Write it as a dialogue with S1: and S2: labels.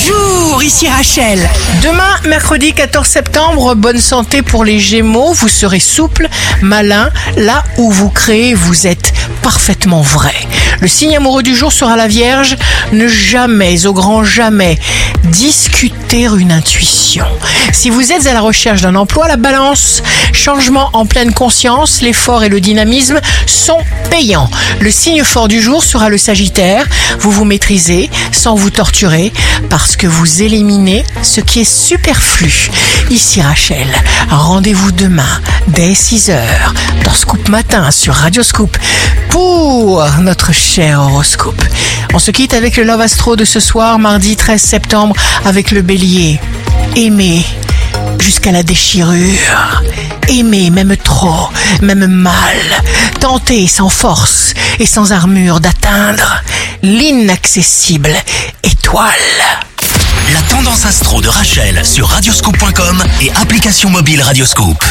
S1: Bonjour, ici Rachel.
S2: Demain, mercredi 14 septembre, bonne santé pour les Gémeaux. Vous serez souple, malin. Là où vous créez, vous êtes parfaitement vrai. Le signe amoureux du jour sera la Vierge. Ne jamais, au grand jamais, discuter une intuition. Si vous êtes à la recherche d'un emploi, la balance, changement en pleine conscience, l'effort et le dynamisme sont payants. Le signe fort du jour sera le Sagittaire. Vous vous maîtrisez sans vous torturer parce que vous éliminez ce qui est superflu. Ici Rachel, rendez-vous demain dès 6h dans Scoop Matin sur Radio Scoop pour notre cher horoscope. On se quitte avec le Love Astro de ce soir, mardi 13 septembre, avec le bélier. Aimer jusqu'à la déchirure. Aimer même trop, même mal. Tenter sans force et sans armure d'atteindre l'inaccessible étoile.
S1: La tendance astro de Rachel sur radioscope.com et application mobile Radioscope.